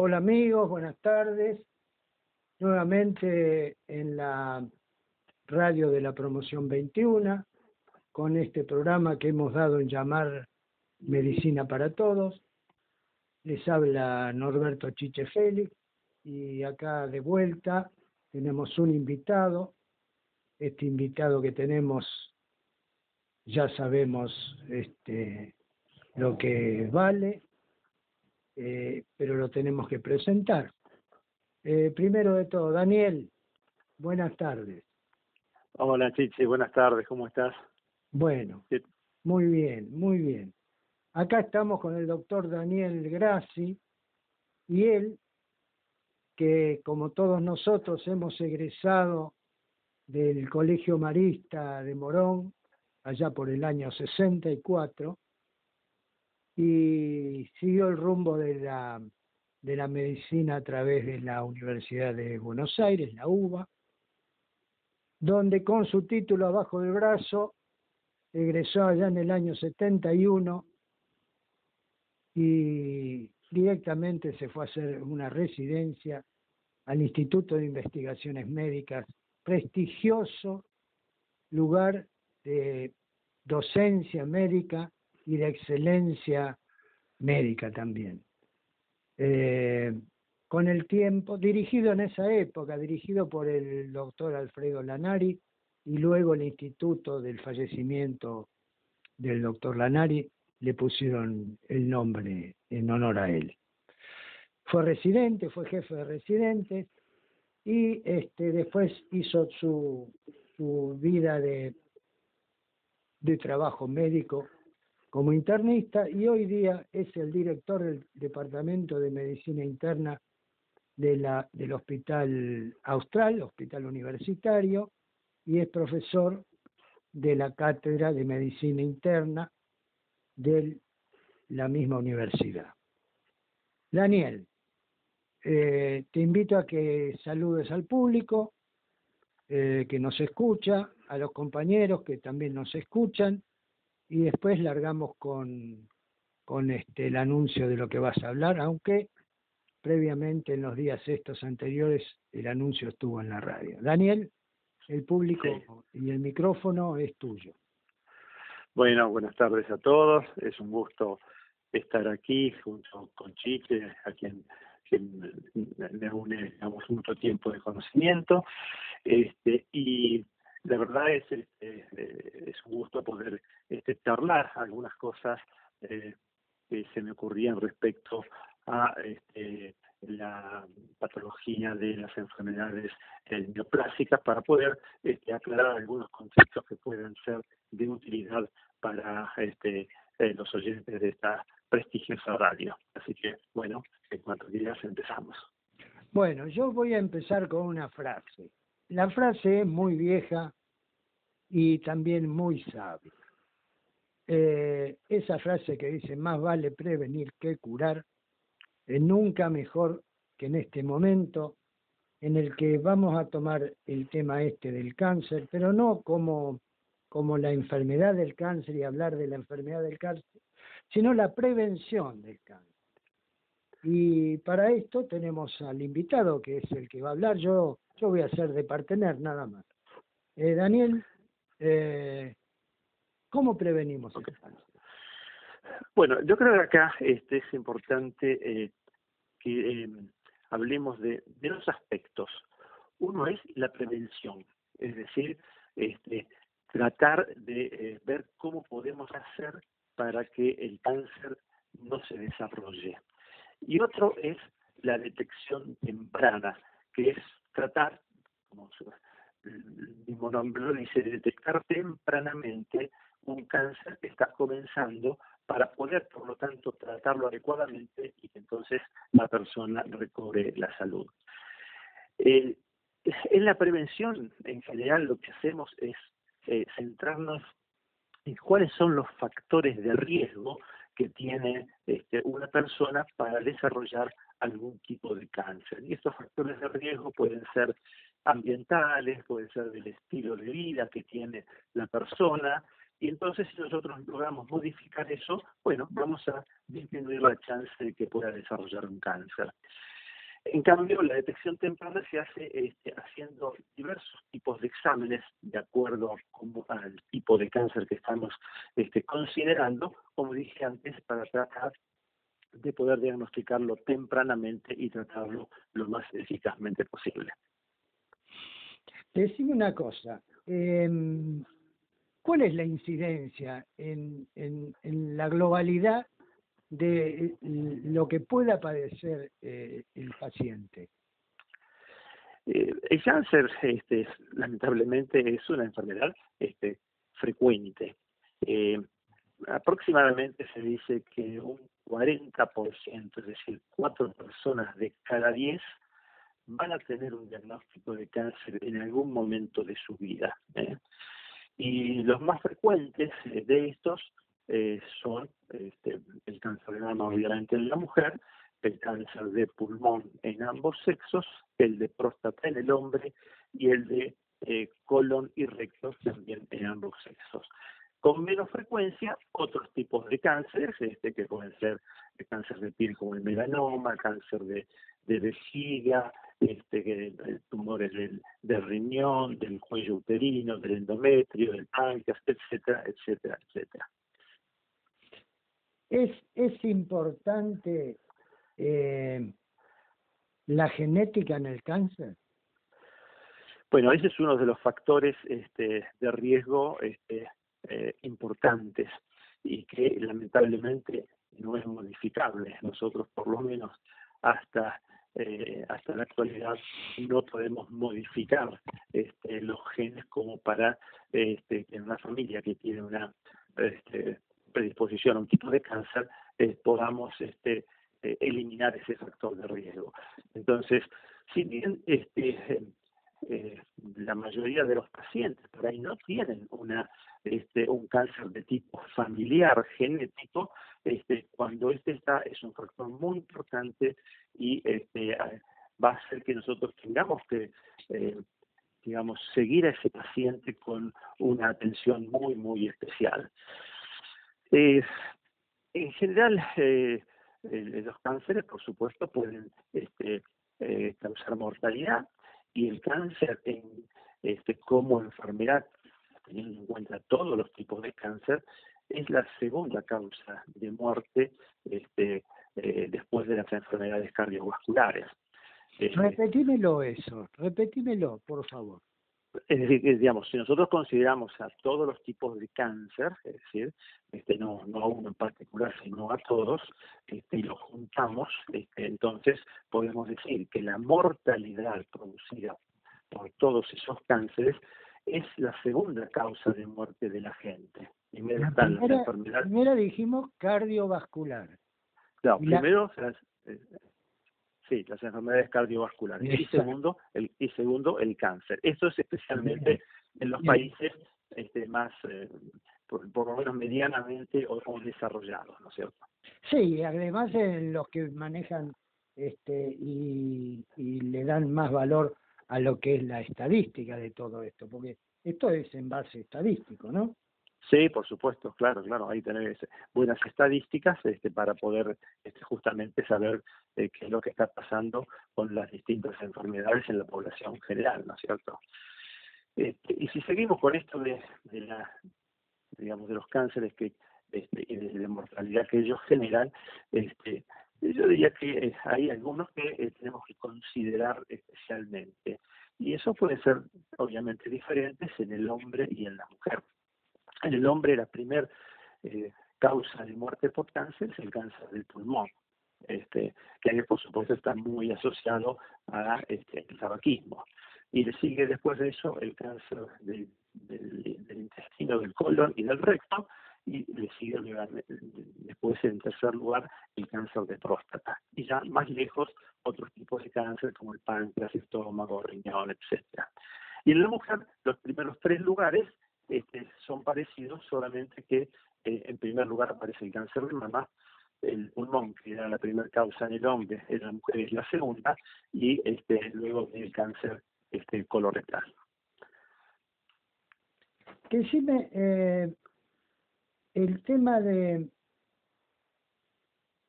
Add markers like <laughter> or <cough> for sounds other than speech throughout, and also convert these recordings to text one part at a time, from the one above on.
Hola amigos, buenas tardes. Nuevamente en la radio de la promoción 21, con este programa que hemos dado en llamar Medicina para Todos. Les habla Norberto Chiche Félix y acá de vuelta tenemos un invitado. Este invitado que tenemos ya sabemos este, lo que vale, eh, pero lo tenemos que presentar. Eh, primero de todo, Daniel, buenas tardes. Hola Chichi, buenas tardes, ¿cómo estás? Bueno, muy bien, muy bien. Acá estamos con el doctor Daniel Grassi y él, que como todos nosotros hemos egresado del Colegio Marista de Morón, allá por el año 64, y siguió el rumbo de la, de la medicina a través de la Universidad de Buenos Aires, la UBA, donde con su título abajo del brazo egresó allá en el año 71 y directamente se fue a hacer una residencia al Instituto de Investigaciones Médicas, prestigioso lugar de docencia médica y de excelencia médica también. Eh, con el tiempo, dirigido en esa época, dirigido por el doctor Alfredo Lanari y luego el instituto del fallecimiento del doctor Lanari le pusieron el nombre en honor a él. Fue residente, fue jefe de residentes y este, después hizo su, su vida de, de trabajo médico como internista y hoy día es el director del Departamento de Medicina Interna del Hospital Austral, Hospital Universitario, y es profesor de la Cátedra de Medicina Interna de la misma universidad. Daniel, eh, te invito a que saludes al público eh, que nos escucha, a los compañeros que también nos escuchan, y después largamos con, con este, el anuncio de lo que vas a hablar, aunque previamente en los días estos anteriores el anuncio estuvo en la radio. Daniel, el público y el micrófono es tuyo. Bueno, buenas tardes a todos. Es un gusto estar aquí junto con Chique, a quien, me une digamos, mucho tiempo de conocimiento. Este, y la verdad es, este, eh, es un gusto poder este, charlar algunas cosas eh, que se me ocurrían respecto a este, la patología de las enfermedades neoplásicas para poder este, aclarar algunos conceptos que pueden ser de utilidad para este, eh, los oyentes de esta prestigiosa radio. Así que, bueno, en cuatro días empezamos. Bueno, yo voy a empezar con una frase. La frase es muy vieja y también muy sabia. Eh, esa frase que dice, más vale prevenir que curar, es nunca mejor que en este momento en el que vamos a tomar el tema este del cáncer, pero no como, como la enfermedad del cáncer y hablar de la enfermedad del cáncer, sino la prevención del cáncer. Y para esto tenemos al invitado, que es el que va a hablar. Yo, yo voy a ser de partener, nada más. Eh, Daniel, eh, ¿cómo prevenimos el cáncer? Bueno, yo creo que acá este, es importante eh, que eh, hablemos de, de dos aspectos. Uno es la prevención, es decir, este, tratar de ver cómo podemos hacer para que el cáncer no se desarrolle. Y otro es la detección temprana, que es tratar, como el mismo nombre lo dice, detectar tempranamente un cáncer que está comenzando para poder, por lo tanto, tratarlo adecuadamente y que entonces la persona recobre la salud. en la prevención, en general, lo que hacemos es eh, centrarnos en cuáles son los factores de riesgo que tiene este, una persona para desarrollar algún tipo de cáncer. Y estos factores de riesgo pueden ser ambientales, pueden ser del estilo de vida que tiene la persona, Y entonces si nosotros logramos modificar eso, bueno, vamos a disminuir la chance de que pueda desarrollar un cáncer. En cambio, la detección temprana se hace este, haciendo diversos tipos de exámenes de acuerdo al tipo de cáncer que estamos este, considerando, como dije antes, para tratar de poder diagnosticarlo tempranamente y tratarlo lo más eficazmente posible. Decime una cosa, em, ¿cuál es la incidencia en, en, la globalidad de lo que pueda padecer eh, el paciente? Eh, el cáncer, este, lamentablemente, es una enfermedad este, frecuente. Eh, aproximadamente se dice que un 40%, es decir, cuatro personas de cada diez van a tener un diagnóstico de cáncer en algún momento de su vida. ¿eh? Y los más frecuentes de estos eh, son este, el cáncer de mama, obviamente, en la mujer, el cáncer de pulmón en ambos sexos, el de próstata en el hombre y el de eh, colon y recto también en ambos sexos con menos frecuencia otros tipos de cánceres, este, que pueden ser cáncer de piel como el melanoma, cáncer de, de vejiga, este, tumores del, del, riñón, del cuello uterino, del endometrio, del páncreas, etcétera, etcétera, etcétera. Es, importante eh, la genética en el cáncer. Bueno, ese es uno de los factores este, de riesgo este, eh, importantes y que lamentablemente no es modificable. Nosotros por lo menos hasta eh, hasta la actualidad no podemos modificar este, los genes como para este, en una familia que tiene una este, predisposición a un tipo de cáncer eh, podamos este, eliminar ese factor de riesgo. Entonces, si bien este, eh, la mayoría de los pacientes por ahí no tienen este, un cáncer de tipo familiar genético cuando este está es un factor muy importante y va a hacer que nosotros tengamos que eh, digamos seguir a ese paciente con una atención muy muy especial eh, en general eh, los cánceres por supuesto pueden este, causar mortalidad y el cáncer este, como enfermedad, teniendo en cuenta todos los tipos de cáncer, es la segunda causa de muerte este, eh, después de las enfermedades cardiovasculares. Eh, repetímelo eso, repetímelo, por favor. Es decir, digamos, si nosotros consideramos a todos los tipos de cáncer, es decir, este, no, no a uno en particular, sino a todos, este, y lo juntamos, este, entonces podemos decir que la mortalidad producida por todos esos cánceres es la segunda causa de muerte de la gente. Primero la primera, primero dijimos cardiovascular. Claro, primero Sí, las enfermedades cardiovasculares. Y segundo, el, y segundo, el cáncer. Esto es especialmente en los países este, más, eh, por, lo menos medianamente o, desarrollados, ¿no es cierto? Sí, además en los que manejan este, y, y le dan más valor a lo que es la estadística de todo esto, porque esto es en base estadístico, ¿no? Sí, por supuesto, claro, claro, ahí tener buenas estadísticas este, para poder este, justamente saber eh, qué es lo que está pasando con las distintas enfermedades en la población general, ¿no es cierto? Este, y si seguimos con esto de, la, digamos, de los cánceres que este, y de la mortalidad que ellos generan, este, yo diría que eh, hay algunos que eh, tenemos que considerar especialmente. Y eso puede ser obviamente diferentes en el hombre y en la mujer. En el hombre la primera eh, causa de muerte por cáncer es el cáncer del pulmón, este, que por supuesto está muy asociado a este, el tabaquismo. Y le sigue después de eso el cáncer del, intestino, del colon y del recto, y le sigue después en tercer lugar el cáncer de próstata. Y ya más lejos otros tipos de cáncer como el páncreas, estómago, riñón, etcétera. Y en la mujer los primeros tres lugares este, son parecidos, solamente que eh, en primer lugar aparece el cáncer de mama, el pulmón, que era la primera causa en el hombre, en la mujer es la segunda, y este, luego el cáncer este, colorectal. Decime, eh, el tema de,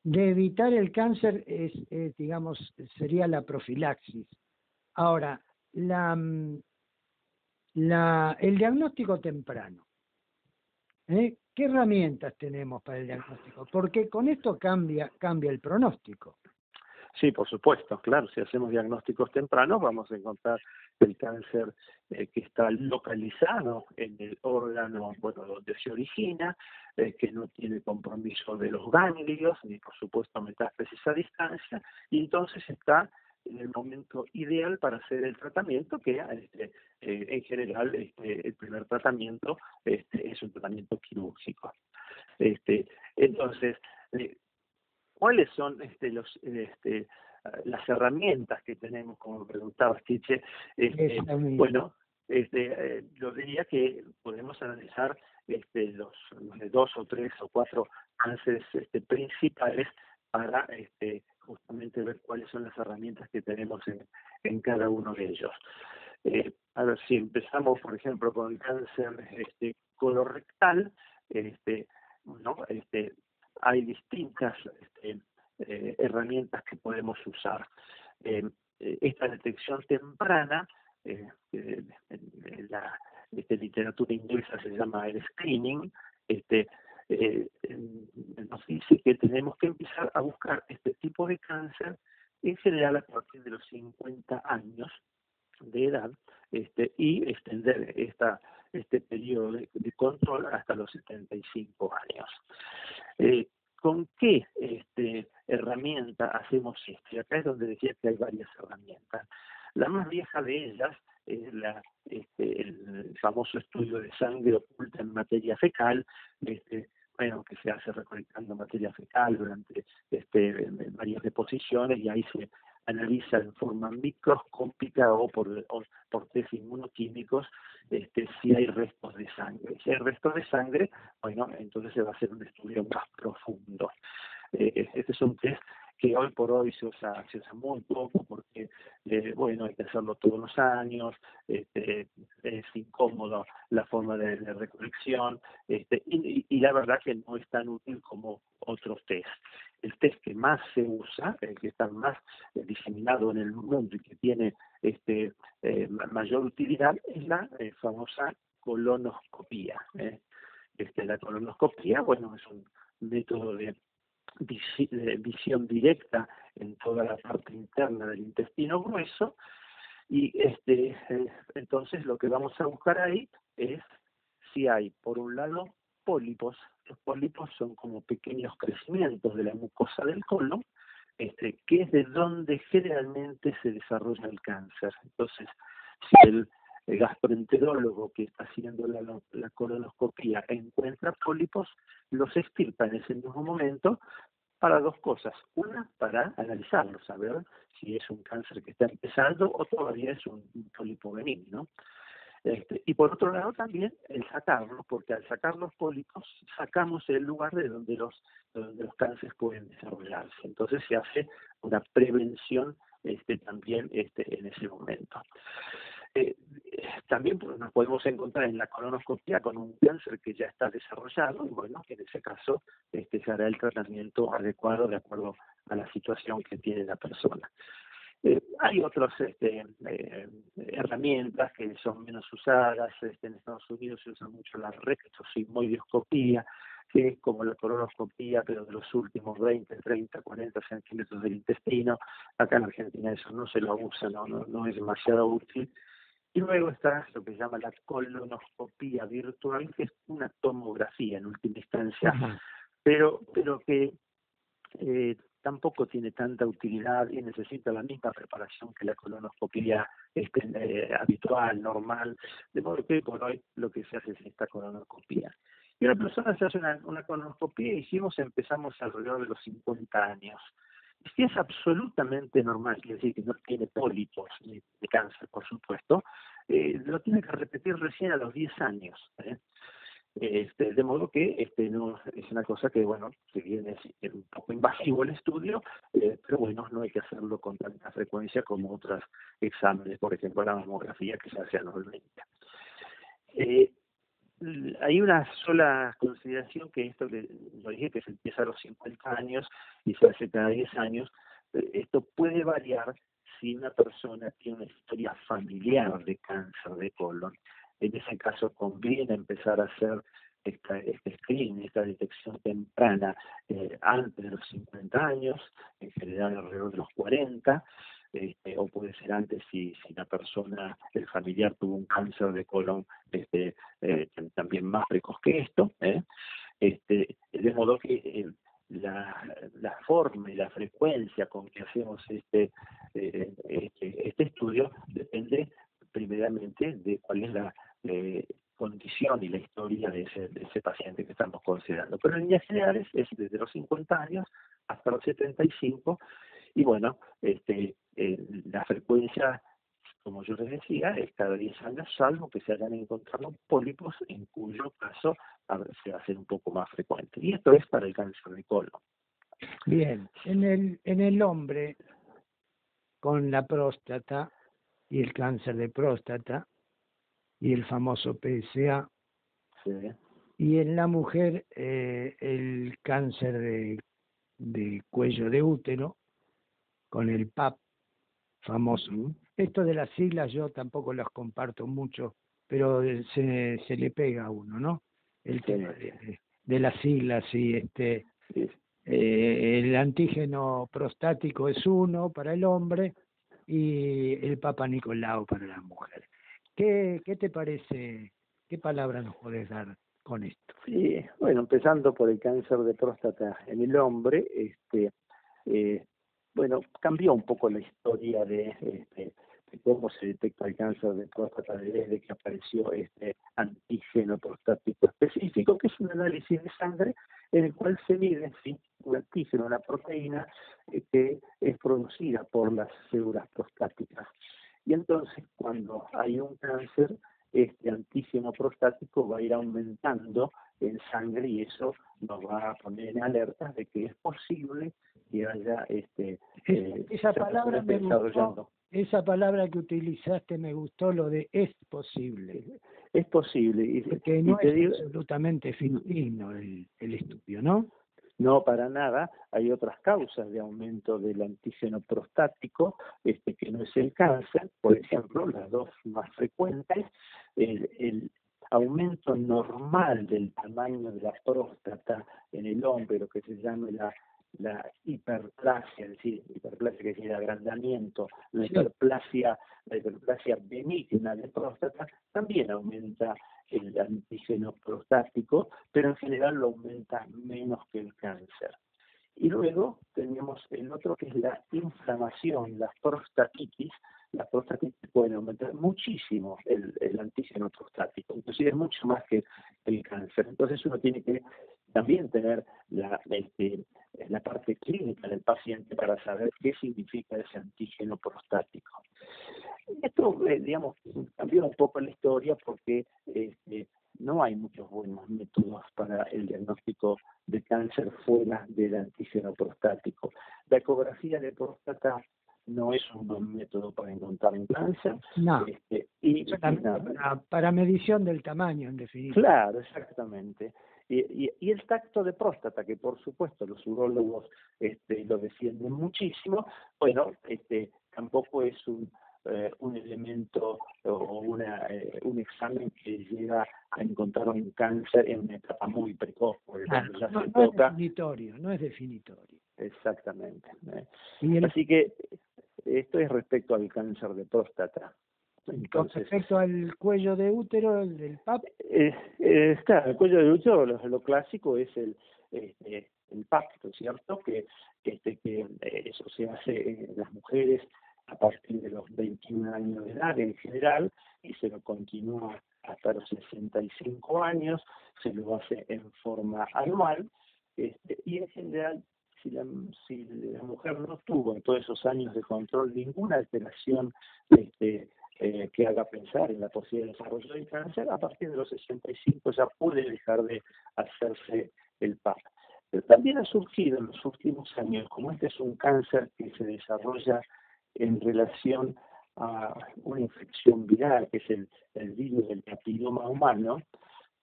de evitar el cáncer es, digamos, sería la profilaxis. Ahora, la, mm, la, el diagnóstico temprano. ¿eh? ¿Qué herramientas tenemos para el diagnóstico? Porque con esto cambia, cambia el pronóstico. Sí, por supuesto, claro, si hacemos diagnósticos tempranos vamos a encontrar el cáncer eh, que está localizado en el órgano bueno, donde se origina, eh, que no tiene compromiso de los ganglios, ni por supuesto metástasis a distancia, y entonces está en el momento ideal para hacer el tratamiento, que este, eh, en general este, el primer tratamiento este, es un tratamiento quirúrgico. Este, entonces, eh, ¿cuáles son este, los, este, las herramientas que tenemos, como preguntaba Tiche? Este, bueno, este, eh, yo diría que podemos analizar este, los, dos o tres o cuatro cánceres este, principales para este, justamente ver cuáles son las herramientas que tenemos en, en cada uno de ellos. Eh, a ver, si empezamos, por ejemplo, con el cáncer este, colorectal, este, ¿no? este, hay distintas este, eh, herramientas que podemos usar. Eh, esta detección temprana, en la este, literatura inglesa se llama el screening, este, eh, nos dice que tenemos que empezar a buscar este tipo de cáncer en general a partir de los 50 años de edad este, y extender esta, este periodo de, control hasta los 75 años. Eh, ¿Con qué este, herramienta hacemos esto? Y acá es donde decía que hay varias herramientas. La más vieja de ellas es la, este, el famoso estudio de sangre oculta en materia fecal, este, que se hace recolectando materia fecal durante este, varias deposiciones y ahí se analiza en forma microscópica o por, por test inmunoquímicos este, si hay restos de sangre. Si hay restos de sangre, bueno, entonces se va a hacer un estudio más profundo. Eh, este es un test que hoy por hoy se usa, se usa muy poco porque, eh, bueno, hay que hacerlo todos los años, este, es incómodo la forma de, recolección, este, y, la verdad que no es tan útil como otros test. El test que más se usa, el que está más eh, diseminado en el mundo y que tiene este, eh, mayor utilidad, es la famosa colonoscopía. Este, la colonoscopía, bueno, es un método de visión directa en toda la parte interna del intestino grueso y este eh, entonces lo que vamos a buscar ahí es si hay por un lado pólipos. Los pólipos son como pequeños crecimientos de la mucosa del colon este que es de donde generalmente se desarrolla el cáncer. Entonces si el el gastroenterólogo que está haciendo la, la, colonoscopia encuentra pólipos, los extirpa en ese mismo momento para dos cosas. Una, para analizarlo, saber si es un cáncer que está empezando o todavía es un, pólipo benigno. Este, y por otro lado también el sacarlo, porque al sacar los pólipos sacamos el lugar de donde los, donde los cánceres pueden desarrollarse. Entonces se hace una prevención este, también este, en ese momento. Eh, también pues, nos podemos encontrar en la colonoscopia con un cáncer que ya está desarrollado y bueno, en ese caso este, se hará el tratamiento adecuado de acuerdo a la situación que tiene la persona. Eh, hay otras este, eh, herramientas que son menos usadas. Este, en Estados Unidos se usa mucho la rectosigmoidoscopía, que es como la colonoscopía, pero de los últimos 20, 30, 40 centímetros del intestino. Acá en Argentina eso no se lo usa, no, no es demasiado útil. Y luego está lo que se llama la colonoscopía virtual, que es una tomografía en última instancia, pero, pero que eh, tampoco tiene tanta utilidad y necesita la misma preparación que la colonoscopía este, eh, habitual, normal, de modo que por hoy lo que se hace es esta colonoscopía. Y una persona se hace una, una colonoscopía, hicimos, empezamos alrededor de los 50 años. Si es absolutamente normal, quiere decir que no tiene pólipos ni de cáncer, por supuesto, eh, lo tiene que repetir recién a los 10 años. ¿eh? Este, de modo que este no es una cosa que, bueno, si bien es un poco invasivo el estudio, eh, pero bueno, no hay que hacerlo con tanta frecuencia como otros exámenes, por ejemplo, la mamografía que se hace anualmente. Eh, hay una sola consideración que esto que lo dije que se empieza a los 50 años y se hace cada 10 años eh, esto puede variar si una persona tiene una historia familiar de cáncer de colon. En ese caso conviene empezar a hacer esta, este screening, esta detección temprana eh, antes de los 50 años, en general alrededor de los 40, este, o puede ser antes si, si la persona, el familiar tuvo un cáncer de colon este, eh, también más precoz que esto, ¿eh? este, de modo que eh, la, la forma y la frecuencia con que hacemos este, este, este estudio depende primeramente de cuál es la condición y la historia de ese, de ese paciente que estamos considerando. Pero en líneas generales es desde los 50 años hasta los 75 y bueno, este, eh, la frecuencia, como yo les decía, es cada 10 años, salvo que se hayan encontrado pólipos, en cuyo caso se va a hacer un poco más frecuente. Y esto es para el cáncer de colon. Bien, en el, en el hombre con la próstata y el cáncer de próstata y el famoso PSA, y en la mujer eh, el cáncer de, de cuello de útero con el PAP famoso. Esto de las siglas yo tampoco las comparto mucho, pero se, se le pega a uno, ¿no? El tema de, las siglas y este eh, el antígeno prostático es uno para el hombre y el Papa Nicolau para la mujer. ¿Qué, qué te parece? ¿Qué palabra nos puedes dar con esto? Sí, bueno, empezando por el cáncer de próstata en el hombre, este, eh, bueno, cambió un poco la historia de, este, cómo se detecta el cáncer de próstata desde que apareció este antígeno prostático específico, que es un análisis de sangre en el cual se mide sí, un antígeno, una proteína eh, que es producida por las células prostáticas. Y entonces, cuando hay un cáncer, este antígeno prostático va a ir aumentando en sangre y eso nos va a poner en alerta de que es posible que haya este eh, esa palabra me gustó, esa palabra que utilizaste me gustó lo de es posible es posible y, porque no es absolutamente fino el, el estudio no no, para nada. Hay otras causas de aumento del antígeno prostático, este, que no es el cáncer. Por ejemplo, las dos más frecuentes, el, el aumento normal del tamaño de la próstata en el hombre, lo que se llama la, la hiperplasia, es decir, hiperplasia que decir agrandamiento, la hiperplasia, la hiperplasia benigna de próstata, también aumenta el antígeno prostático, pero en general lo aumenta menos que el cáncer. Y luego tenemos el otro que es la inflamación, la prostatitis. La prostatitis puede aumentar muchísimo el, el antígeno prostático, inclusive mucho más que el cáncer. Entonces uno tiene que también tener la, este, la parte clínica del paciente para saber qué significa ese antígeno prostático. Esto, eh, digamos, cambió un poco la historia porque este, no hay muchos buenos métodos para el diagnóstico de cáncer fuera del antígeno prostático. La ecografía de próstata no es un buen método para encontrar un cáncer. No. Este, y, para, para, medición del tamaño, en definitiva. Claro, exactamente. Y, y, el tacto de próstata, que por supuesto los urólogos este, lo defienden muchísimo, bueno, este, tampoco es un, eh, un elemento o una, eh, un examen que llega a encontrar un cáncer en una etapa muy precoz. ya no, es definitorio, no es definitorio. Exactamente. ¿eh? Así que esto es respecto al cáncer de próstata. Con respecto al cuello de útero, el del PAP. Eh, eh, el cuello de útero, lo, clásico es el, este, el PAP, ¿no es cierto? Que, este, que eh, eso se hace en las mujeres a partir de los 21 años de edad en general y se lo continúa hasta los 65 años, se lo hace en forma anual este, y en general si la, si la mujer no tuvo en todos esos años de control ninguna alteración este, eh, que haga pensar en la posibilidad de desarrollo del cáncer, a partir de los 65 ya puede dejar de hacerse el PAP. Pero también ha surgido en los últimos años, como este es un cáncer que se desarrolla en relación a una infección viral, que es el, el virus del papiloma humano,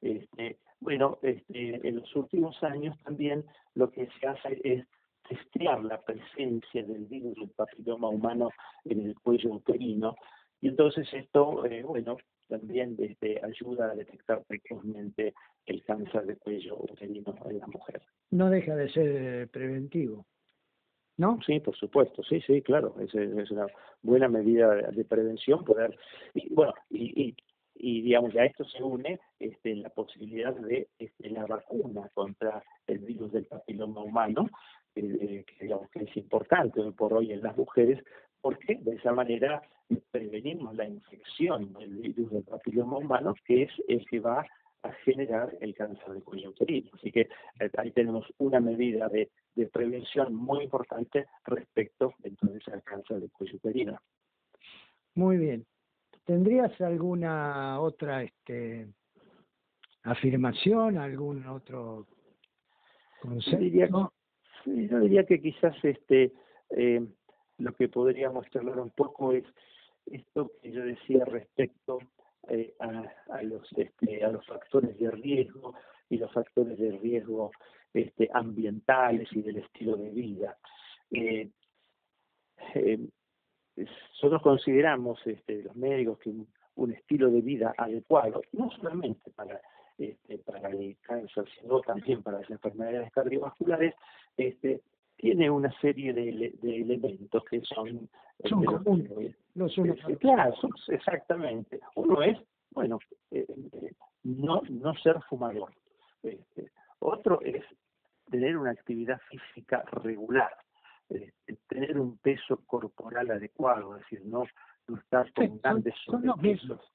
Este, bueno, este, en los últimos años también lo que se hace es testear la presencia del virus del papiloma humano en el cuello uterino y entonces esto, eh, bueno, también este, ayuda a detectar precozmente el cáncer de cuello uterino en la mujer. No deja de ser preventivo. ¿No? Sí, por supuesto, sí, sí, claro, es, es una buena medida de prevención poder, y, bueno, y, y, digamos, a esto se une este, la posibilidad de este, la vacuna contra el virus del papiloma humano, eh, que digamos que es importante hoy por hoy en las mujeres, porque de esa manera prevenimos la infección del virus del papiloma humano, que es el que va a generar el cáncer de cuello uterino. Así que eh, ahí tenemos una medida de, prevención muy importante respecto entonces al cáncer de cuello uterino. Muy bien. ¿Tendrías alguna otra este, afirmación, algún otro concepto? Yo diría, yo diría que quizás este eh, lo que podríamos charlar un poco es esto que yo decía respecto eh, a, los este, a los factores de riesgo y los factores de riesgo este, ambientales y del estilo de vida. Eh, eh, nosotros consideramos este, los médicos que un, estilo de vida adecuado, no solamente para para el cáncer, sino también para las enfermedades cardiovasculares, este, tiene una serie de, elementos que son... Son comunes, no son Claro, exactamente. Uno es, bueno, eh, eh, no, no ser fumador. Este, otro es tener una actividad física regular, este, tener un peso corporal adecuado, es decir, no, no estar con grandes son, los mismos.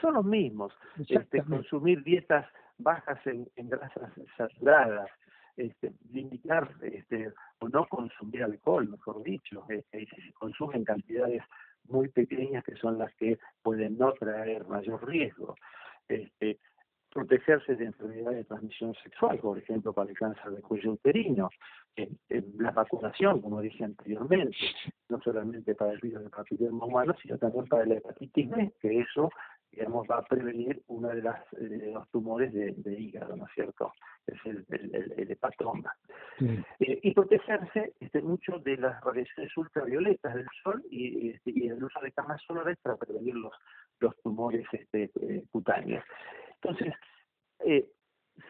Son los mismos. Este, consumir dietas bajas en, en grasas saturadas, este, limitar este, o no consumir alcohol, mejor dicho, este, si se cantidades muy pequeñas que son las que pueden no traer mayor riesgo. Este, protegerse de enfermedades de transmisión sexual, por ejemplo, para el cáncer de cuello uterino, la vacunación, como dije anteriormente, no solamente para el virus del papiloma humano, sino también para la hepatitis B, que eso digamos, va a prevenir uno de, las, de los tumores de, hígado, ¿no es cierto? Es el, el, hepatoma. Eh, y protegerse este, mucho de las radiaciones ultravioletas del sol y, este, y el uso de camas solares para prevenir los, los tumores este, eh, cutáneos. Entonces, eh,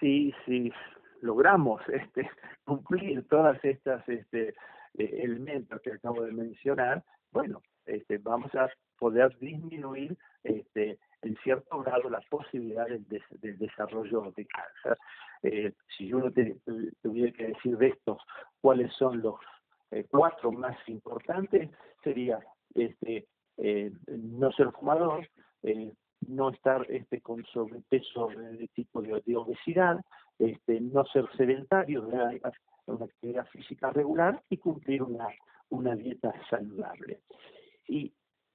si, si logramos <laughs> este, cumplir todas estas este, elementos que acabo de mencionar, bueno, este, vamos a poder disminuir este, en cierto grado las posibilidades del desarrollo de cáncer. Eh, si uno tuviera que decir de estos cuáles son los eh, cuatro más importantes, sería este, eh, no ser fumador, no estar este, con sobrepeso de tipo de, obesidad, este, no ser sedentario, una, una actividad física regular y cumplir una, una dieta saludable. Y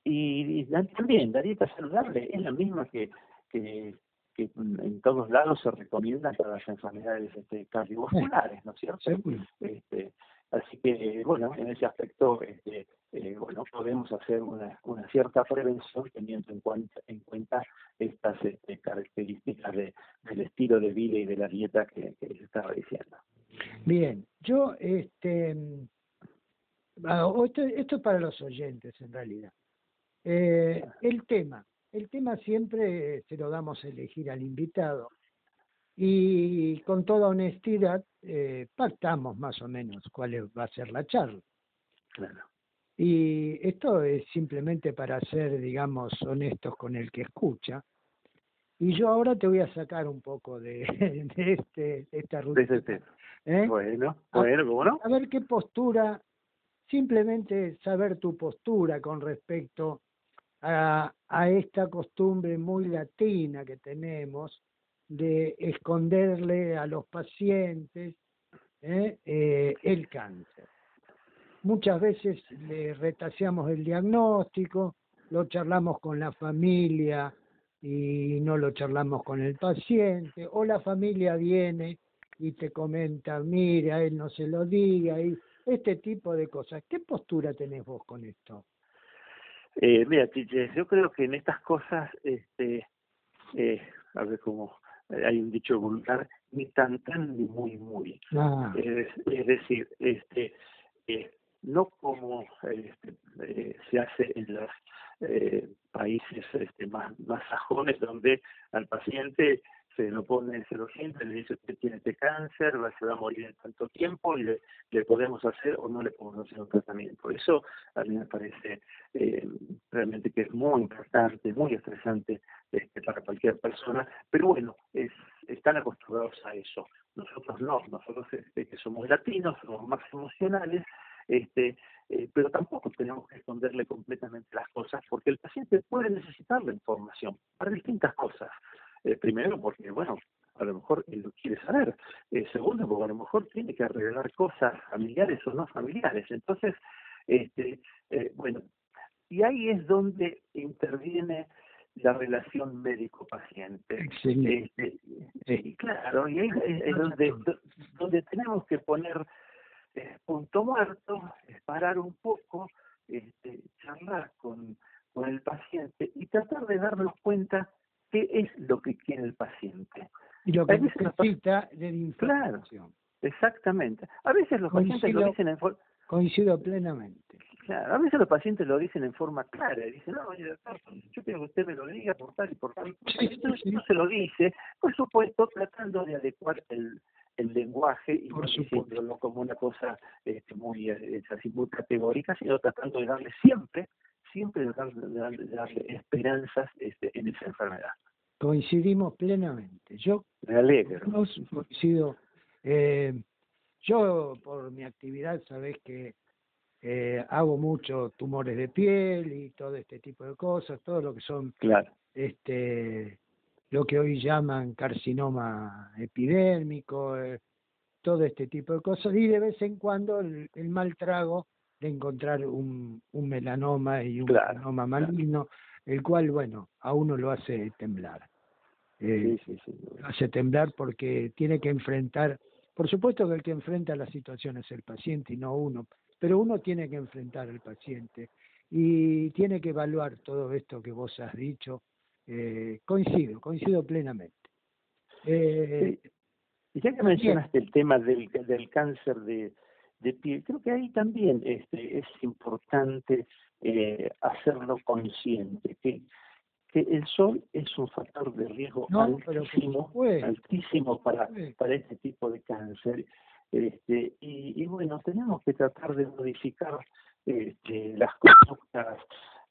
y, también la dieta saludable es la misma que, que, en todos lados se recomienda para las enfermedades este, cardiovasculares, ¿no es cierto? Este, así que, bueno, en ese aspecto, este, eh, bueno, podemos hacer una, una cierta prevención teniendo en cuenta, en cuenta estas este, características de, del estilo de vida y de la dieta que, que les estaba diciendo. Bien, yo, este, ah, esto, esto es para los oyentes en realidad. Eh, el tema, el tema siempre se lo damos a elegir al invitado y con toda honestidad eh, pactamos más o menos cuál va a ser la charla. Claro. Y esto es simplemente para ser, digamos, honestos con el que escucha. Y yo ahora te voy a sacar un poco de, <laughs> de, este, esta ruta. Este ¿Eh? Bueno, bueno, bueno. A ver qué postura, simplemente saber tu postura con respecto a, esta costumbre muy latina que tenemos de esconderle a los pacientes ¿eh? Eh, el cáncer. Muchas veces le retaseamos el diagnóstico, lo charlamos con la familia y no lo charlamos con el paciente, o la familia viene y te comenta, mira, él no se lo diga, y este tipo de cosas. ¿Qué postura tenés vos con esto? Eh, mira, yo creo que en estas cosas, este, eh, a ver cómo, eh, hay un dicho vulgar, ni tan tan ni muy muy. Ah. Es, decir, este eh, no como este, eh, se hace en los países este, más, más sajones donde al paciente se lo pone, se lo siente, le dice usted tiene este cáncer, se va a morir en tanto tiempo y le, le podemos hacer o no le podemos hacer un tratamiento. Eso a mí me parece eh, realmente que es muy importante, muy estresante este, para cualquier persona, pero bueno, es, están acostumbrados a eso. Nosotros no, nosotros este, que somos latinos, somos más emocionales, este, eh, pero tampoco tenemos que esconderle completamente las cosas porque el paciente puede necesitar la información para distintas cosas. Eh, primero porque, bueno, a lo mejor él lo quiere saber. Eh, segundo, porque a lo mejor tiene que arreglar cosas familiares o no familiares. Entonces, este, eh, bueno, y ahí es donde interviene la relación médico-paciente. Este, y claro, y ahí es, donde, donde tenemos que poner punto muerto, parar un poco, este, charlar con, con el paciente y tratar de darnos cuenta qué es lo que quiere el paciente. Y lo que necesita de información. Claro, exactamente. A veces los pacientes lo dicen en forma... Coincido plenamente. Claro, a veces los pacientes lo dicen en forma clara y dicen, no, yo quiero que usted me lo diga por tal y por tal. Entonces no se lo dice, por supuesto, tratando de adecuar el, el lenguaje y no diciéndolo como una cosa este, muy, eh, así, muy categórica, sino tratando de darle siempre siempre darle, darle, esperanzas este, en esa enfermedad. Coincidimos plenamente. Yo Me alegro. coincido. Eh, yo, por mi actividad, sabés que eh, hago muchos tumores de piel y todo este tipo de cosas, todo lo que son, claro. este, lo que hoy llaman carcinoma epidérmico, eh, todo este tipo de cosas, y de vez en cuando el mal trago de encontrar un, un melanoma y un melanoma maligno, el cual, bueno, a uno lo hace temblar. Eh, lo hace temblar porque tiene que enfrentar, por supuesto que el que enfrenta la situación es el paciente y no uno, pero uno tiene que enfrentar al paciente y tiene que evaluar todo esto que vos has dicho. Eh, coincido, coincido plenamente. Eh, y ya que mencionaste el tema del, del cáncer de, de piel. Creo que ahí también este, es importante eh, hacerlo consciente, que, que el sol es un factor de riesgo altísimo, altísimo para, para este tipo de cáncer. Este, y, y bueno, tenemos que tratar de modificar este, las conductas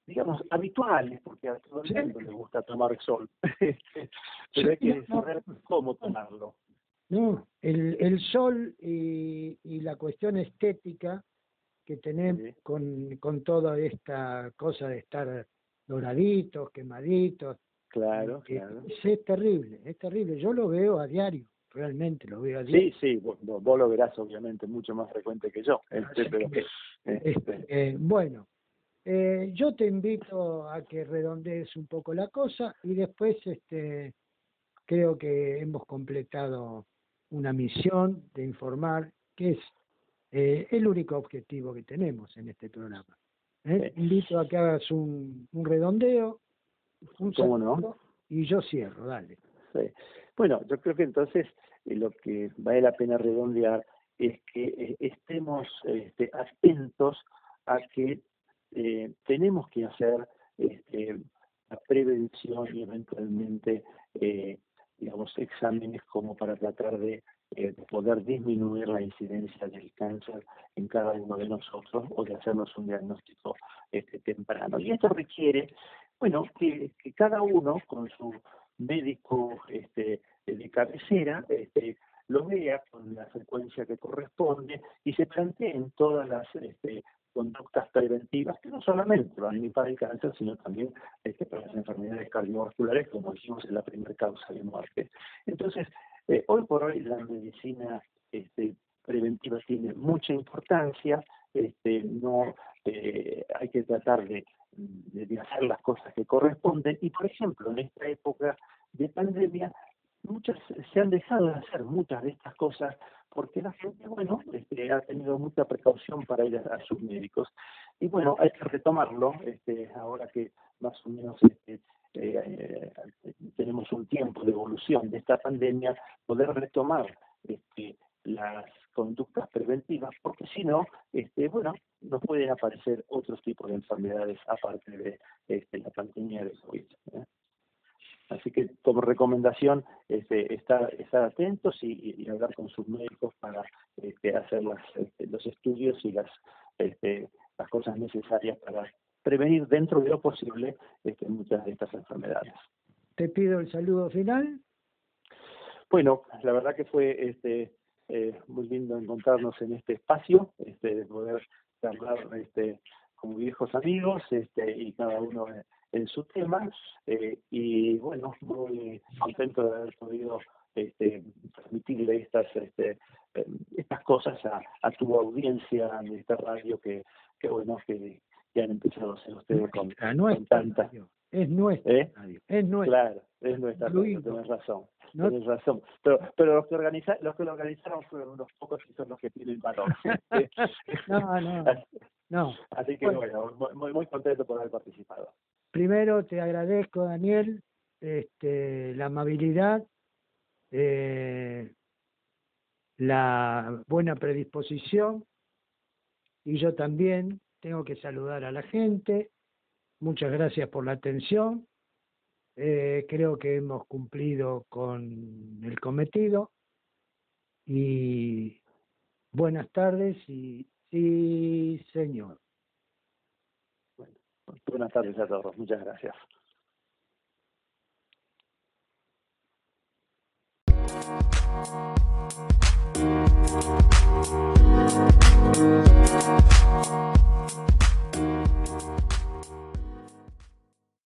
digamos, habituales, porque a todo el mundo le gusta tomar sol, <laughs> pero hay que saber cómo tomarlo. No, el, el sol y, y la cuestión estética que tenemos con, con toda esta cosa de estar doraditos, quemaditos. Claro, claro. Es, terrible, es terrible. Yo lo veo a diario, realmente lo veo a diario. Sí, sí, vos, lo verás obviamente mucho más frecuente que yo. Este, pero, este, este. Eh, bueno, eh, yo te invito a que redondees un poco la cosa y después este creo que hemos completado una misión de informar, que es eh, el único objetivo que tenemos en este programa. ¿eh? Invito a que hagas un, un redondeo, un ¿Cómo y yo cierro, dale. Bueno, yo creo que entonces eh, lo que vale la pena redondear es que estemos este, atentos a que tenemos que hacer este, la prevención y eventualmente eh, digamos, exámenes como para tratar de eh, poder disminuir la incidencia del cáncer en cada uno de nosotros o de hacernos un diagnóstico este, temprano. Y esto requiere, bueno, que, cada uno con su médico este, de cabecera este, lo vea con la frecuencia que corresponde y se planteen todas las este, conductas preventivas que no solamente van a para el cáncer, sino también este, para las enfermedades cardiovasculares, como dijimos en la primera causa de muerte. Entonces, eh, hoy por hoy la medicina este, preventiva tiene mucha importancia, este, no eh, hay que tratar de, hacer las cosas que corresponden y, por ejemplo, en esta época de pandemia, muchas se han dejado de hacer muchas de estas cosas porque la gente, bueno, este, ha tenido mucha precaución para ir a, sus médicos. Y bueno, hay que retomarlo, este, ahora que más o menos este, eh, tenemos un tiempo de evolución de esta pandemia, poder retomar este, las conductas preventivas, porque si no, este, bueno, nos pueden aparecer otros tipos de enfermedades aparte de este, la pandemia de COVID. ¿eh? Así que como recomendación, este, estar, estar atentos y, hablar con sus médicos para este, hacer las, este, los estudios y las, este, las cosas necesarias para prevenir dentro de lo posible este, muchas de estas enfermedades. Te pido el saludo final. Bueno, la verdad que fue este, eh, muy lindo encontrarnos en este espacio, este, de poder hablar este, como viejos amigos este, y cada uno en su tema. Eh, y bueno, muy contento de haber podido este, transmitirle estas este, eh, estas cosas a, a tu audiencia de esta radio que, que bueno, que, que han empezado a hacer ustedes con, con tanta... Es nuestra ¿Eh? es nuestra. Claro, es nuestra radio, tenés razón. Tienes razón. Pero, pero los que organiza, los que lo organizaron fueron unos pocos y son los que tienen valor. <laughs> no, no. No. Así que bueno, muy, muy contento por haber participado. Primero te agradezco, Daniel, este, la amabilidad, eh, la buena predisposición y yo también tengo que saludar a la gente. Muchas gracias por la atención. Eh, creo que hemos cumplido con el cometido y buenas tardes y sí, señor. Buenas tardes a todos. Muchas gracias.